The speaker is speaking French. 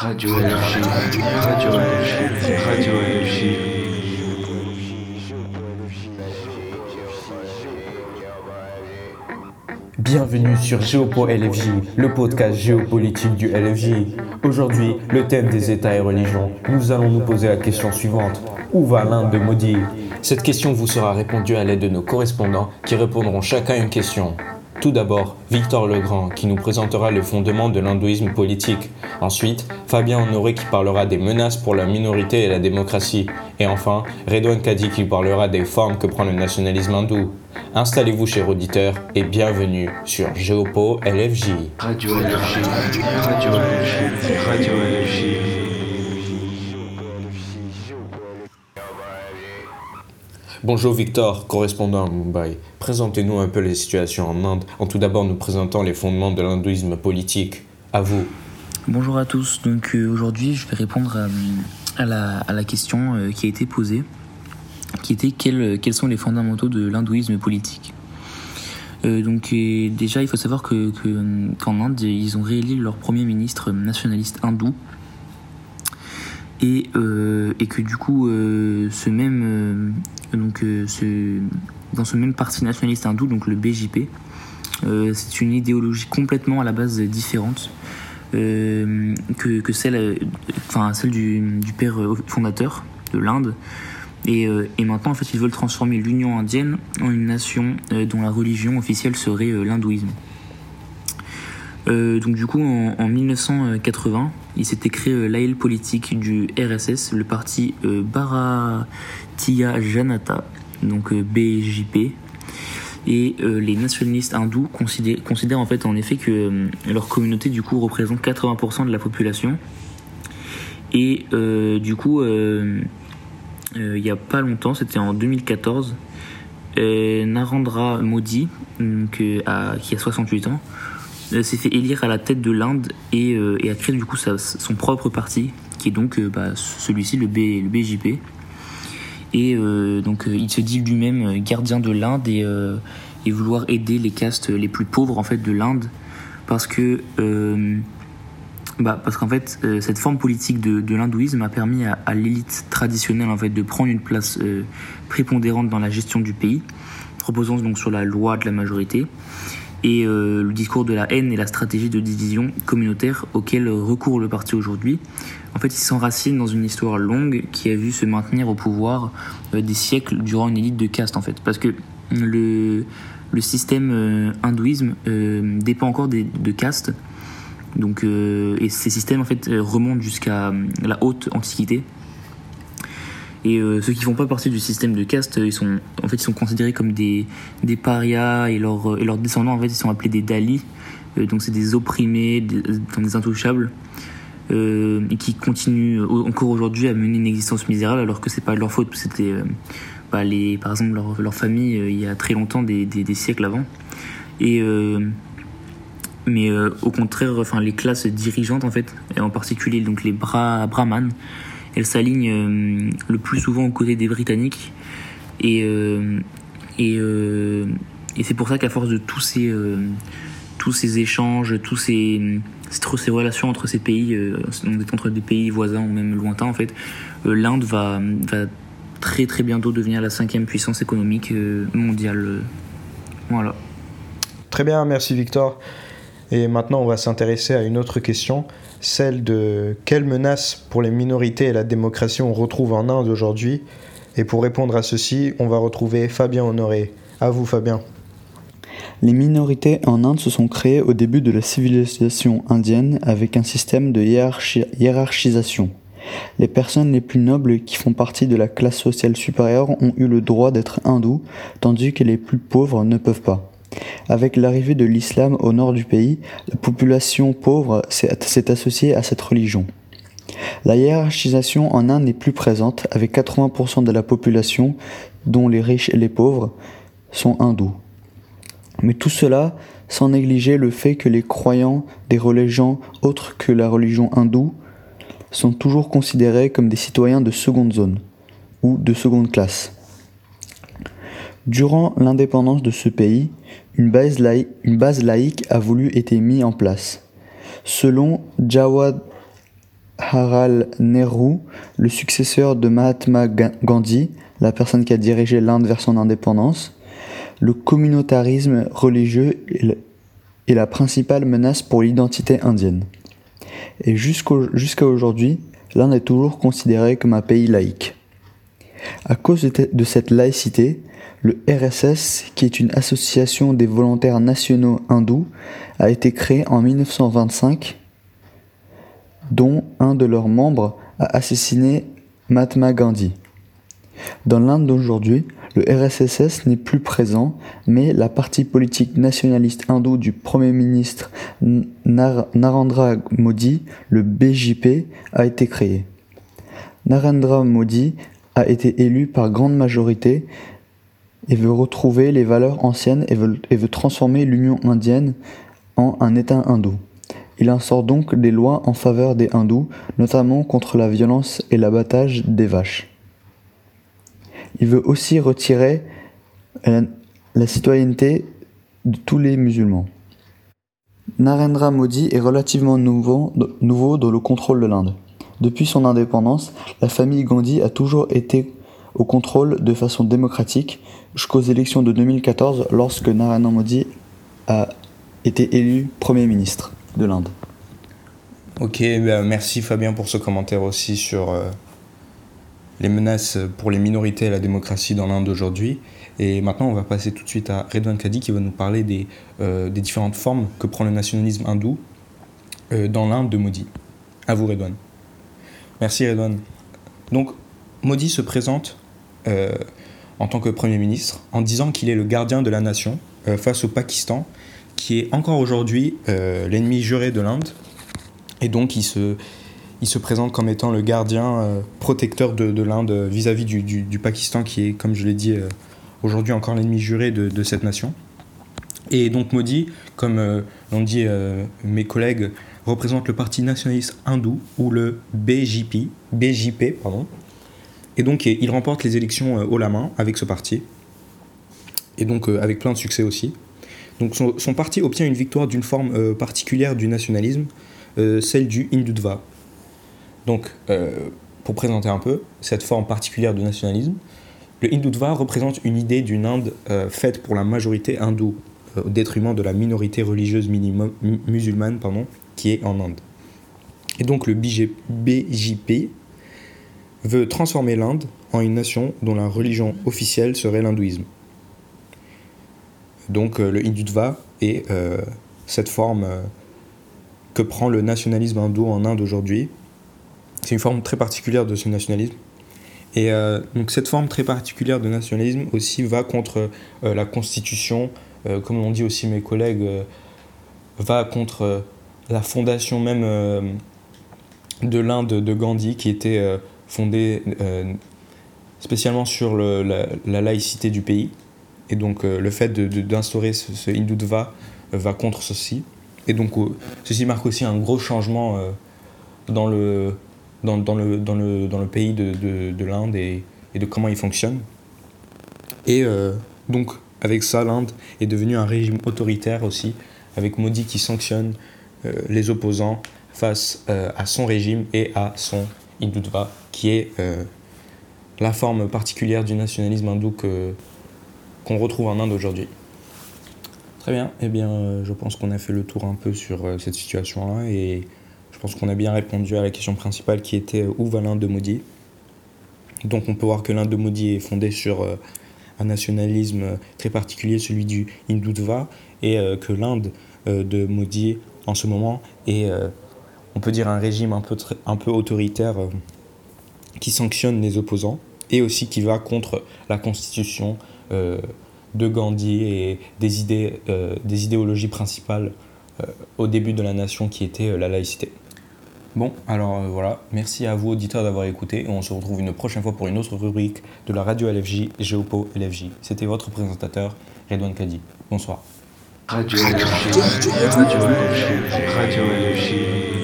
Radio LFG, Radio LFG, Radio LFG. Bienvenue sur Géopo LFJ, le podcast géopolitique du LFJ. Aujourd'hui, le thème des États et religions. Nous allons nous poser la question suivante. Où va l'Inde de Maudit Cette question vous sera répondue à l'aide de nos correspondants qui répondront chacun une question. Tout d'abord, Victor Legrand qui nous présentera le fondement de l'hindouisme politique. Ensuite, Fabien Honoré qui parlera des menaces pour la minorité et la démocratie. Et enfin, Redouane Kadi qui parlera des formes que prend le nationalisme hindou. Installez-vous, chers auditeurs, et bienvenue sur Géopo LFJ. Radio LFG, Radio LFG, Radio LFG. Bonjour Victor, correspondant à Mumbai. Présentez-nous un peu les situations en Inde, en tout d'abord nous présentant les fondements de l'hindouisme politique. À vous. Bonjour à tous, donc euh, aujourd'hui je vais répondre à, la, question euh, qui a été posée, qui était quels, quels sont les fondamentaux de l'hindouisme politique. Euh, donc euh, déjà il faut savoir que que- qu'en Inde ils ont réélu leur premier ministre nationaliste hindou et, euh, et que du coup euh, ce même euh, donc dans ce même parti nationaliste hindou donc le BJP c'est une idéologie complètement à la base différente que, celle, enfin, celle du, du père fondateur de l'Inde. Et, et maintenant, en fait, ils veulent transformer l'Union indienne en une nation dont la religion officielle serait l'hindouisme. Euh, donc du coup, en, en 1980, il s'était créé euh, l'aile politique du RSS, le parti euh, Bharatiya Janata, donc BJP, et les nationalistes hindous considèrent, en fait en effet que leur communauté du coup représente 80% de la population. Et du coup, il y a pas longtemps, c'était en 2014, euh, Narendra Modi, qui a 68 ans, s'est fait élire à la tête de l'Inde et, euh, a créé du coup son propre parti, qui est donc euh, bah, celui-ci, le, BJP. Et euh, donc euh, il se dit lui-même euh, gardien de l'Inde et, euh, vouloir aider les castes les plus pauvres en fait de l'Inde parce que euh, bah, parce qu'en fait euh, cette forme politique de, l'hindouisme a permis à, l'élite traditionnelle en fait de prendre une place euh, prépondérante dans la gestion du pays reposant donc sur la loi de la majorité et euh, le discours de la haine et la stratégie de division communautaire auquel recourt le parti aujourd'hui. En fait, il s'enracine dans une histoire longue qui a vu se maintenir au pouvoir euh, des siècles durant une élite de caste en fait. Parce que le, système euh, hindouisme dépend encore des, de castes. Donc, et ces systèmes en fait remontent jusqu'à la haute antiquité. Et euh, ceux qui font pas partie du système de caste, euh, ils sont en fait ils sont considérés comme des, des parias et leurs et leurs descendants en fait ils sont appelés des dalis. Euh, donc c'est des opprimés, des, intouchables euh, et qui continuent encore aujourd'hui à mener une existence misérable alors que c'est pas leur faute. C'était euh, bah, par exemple leur, leur famille euh, il y a très longtemps des, des, siècles avant. Et euh, mais euh, au contraire, enfin les classes dirigeantes en fait, et en particulier donc les bra brahmanes, elles s'alignent euh, le plus souvent aux côtés des Britanniques et euh, et, euh, et c'est pour ça qu'à force de tous ces tous ces échanges, tous ces ces relations entre ces pays, entre des pays voisins ou même lointains en fait, l'Inde va va très très bientôt devenir la cinquième puissance économique mondiale. Voilà. Très bien, merci Victor. Et maintenant, on va s'intéresser à une autre question, celle de quelles menaces pour les minorités et la démocratie on retrouve en Inde aujourd'hui. Et pour répondre à ceci, on va retrouver Fabien Honoré. À vous, Fabien. Les minorités en Inde se sont créées au début de la civilisation indienne avec un système de hiérarchi- hiérarchisation. Les personnes les plus nobles qui font partie de la classe sociale supérieure ont eu le droit d'être hindous, tandis que les plus pauvres ne peuvent pas. Avec l'arrivée de l'islam au nord du pays, la population pauvre s'est associée à cette religion. La hiérarchisation en Inde n'est plus présente, avec 80% de la population, dont les riches et les pauvres, sont hindous. Mais tout cela sans négliger le fait que les croyants des religions autres que la religion hindoue sont toujours considérés comme des citoyens de seconde zone ou de seconde classe. Durant l'indépendance de ce pays, une base, laïque a voulu être mise en place. Selon Jawad Jawaharlal Nehru, le successeur de Mahatma Gandhi, la personne qui a dirigé l'Inde vers son indépendance. Le communautarisme religieux est la principale menace pour l'identité indienne. Et jusqu'à aujourd'hui, l'Inde est toujours considérée comme un pays laïque. À cause de cette laïcité, le RSS, qui est une association des volontaires nationaux hindous, a été créé en 1925, dont un de leurs membres a assassiné Mahatma Gandhi. Dans l'Inde d'aujourd'hui, le RSSS n'est plus présent, mais la partie politique nationaliste hindoue du Premier ministre Narendra Modi, le BJP, a été créé. Narendra Modi a été élu par grande majorité et veut retrouver les valeurs anciennes et veut, et veut transformer l'Union indienne en un État hindou. Il instaure donc des lois en faveur des hindous, notamment contre la violence et l'abattage des vaches. Il veut aussi retirer la, citoyenneté de tous les musulmans. Narendra Modi est relativement nouveau, nouveau dans le contrôle de l'Inde. Depuis son indépendance, la famille Gandhi a toujours été au contrôle de façon démocratique jusqu'aux élections de 2014 lorsque Narendra Modi a été élu Premier ministre de l'Inde. Ok, ben merci Fabien pour ce commentaire aussi sur euh, les menaces pour les minorités et la démocratie dans l'Inde aujourd'hui. Et maintenant, on va passer tout de suite à Redwan Kadi qui va nous parler des, euh, des différentes formes que prend le nationalisme hindou euh, dans l'Inde de Modi. À vous, Redwan. Merci, Redwan. Donc, Modi se présente euh, en tant que Premier ministre en disant qu'il est le gardien de la nation face au Pakistan, qui est encore aujourd'hui l'ennemi juré de l'Inde. Et donc, il se, il se présente comme étant le gardien euh, protecteur de, l'Inde vis-à-vis du, Pakistan, qui est, comme je l'ai dit, euh, aujourd'hui encore l'ennemi juré de, cette nation. Et donc Modi, comme euh, l'ont dit mes collègues, représente le parti nationaliste hindou, ou le BJP, BJP pardon. Et donc il remporte les élections haut la main avec ce parti, et donc avec plein de succès aussi. Donc son, parti obtient une victoire d'une forme particulière du nationalisme, celle du Hindutva, donc, euh, pour présenter un peu cette forme particulière de nationalisme, le Hindutva représente une idée d'une Inde euh, faite pour la majorité hindoue, euh, au détriment de la minorité religieuse musulmane pardon, qui est en Inde. Et donc le BJP veut transformer l'Inde en une nation dont la religion officielle serait l'hindouisme. Donc le Hindutva est cette forme que prend le nationalisme hindou en Inde aujourd'hui, c'est une forme très particulière de ce nationalisme. Et euh, donc cette forme très particulière de nationalisme aussi va contre euh, la Constitution, euh, comme l'ont dit aussi mes collègues, va contre la fondation même de l'Inde de Gandhi, qui était fondée spécialement sur la, laïcité du pays. Et donc le fait d'instaurer ce, ce Hindutva va contre ceci. Et donc ceci marque aussi un gros changement dans le dans, le, dans, le, dans le pays de, de, l'Inde et, de comment il fonctionne. Et euh, donc, avec ça, l'Inde est devenue un régime autoritaire aussi, avec Modi qui sanctionne euh, les opposants face euh, à son régime et à son Hindutva, qui est la forme particulière du nationalisme hindou qu'on retrouve en Inde aujourd'hui. Très bien, eh bien, je pense qu'on a fait le tour un peu sur cette situation-là et je pense qu'on a bien répondu à la question principale qui était euh, où va l'Inde de Modi? Donc on peut voir que l'Inde de Modi est fondée sur euh, un nationalisme euh, très particulier, celui du Hindutva, et que l'Inde de Modi en ce moment est, on peut dire, un régime un peu, un peu autoritaire qui sanctionne les opposants et aussi qui va contre la constitution de Gandhi et des, idées, des idéologies principales au début de la nation qui était la laïcité. Bon, alors euh, voilà, merci à vous auditeurs d'avoir écouté on se retrouve une prochaine fois pour une autre rubrique de la radio LFJ, Géopo LFJ. C'était votre présentateur, Redouane Kadi. Bonsoir. Radio LFJ, Radio LFJ, Radio LFJ.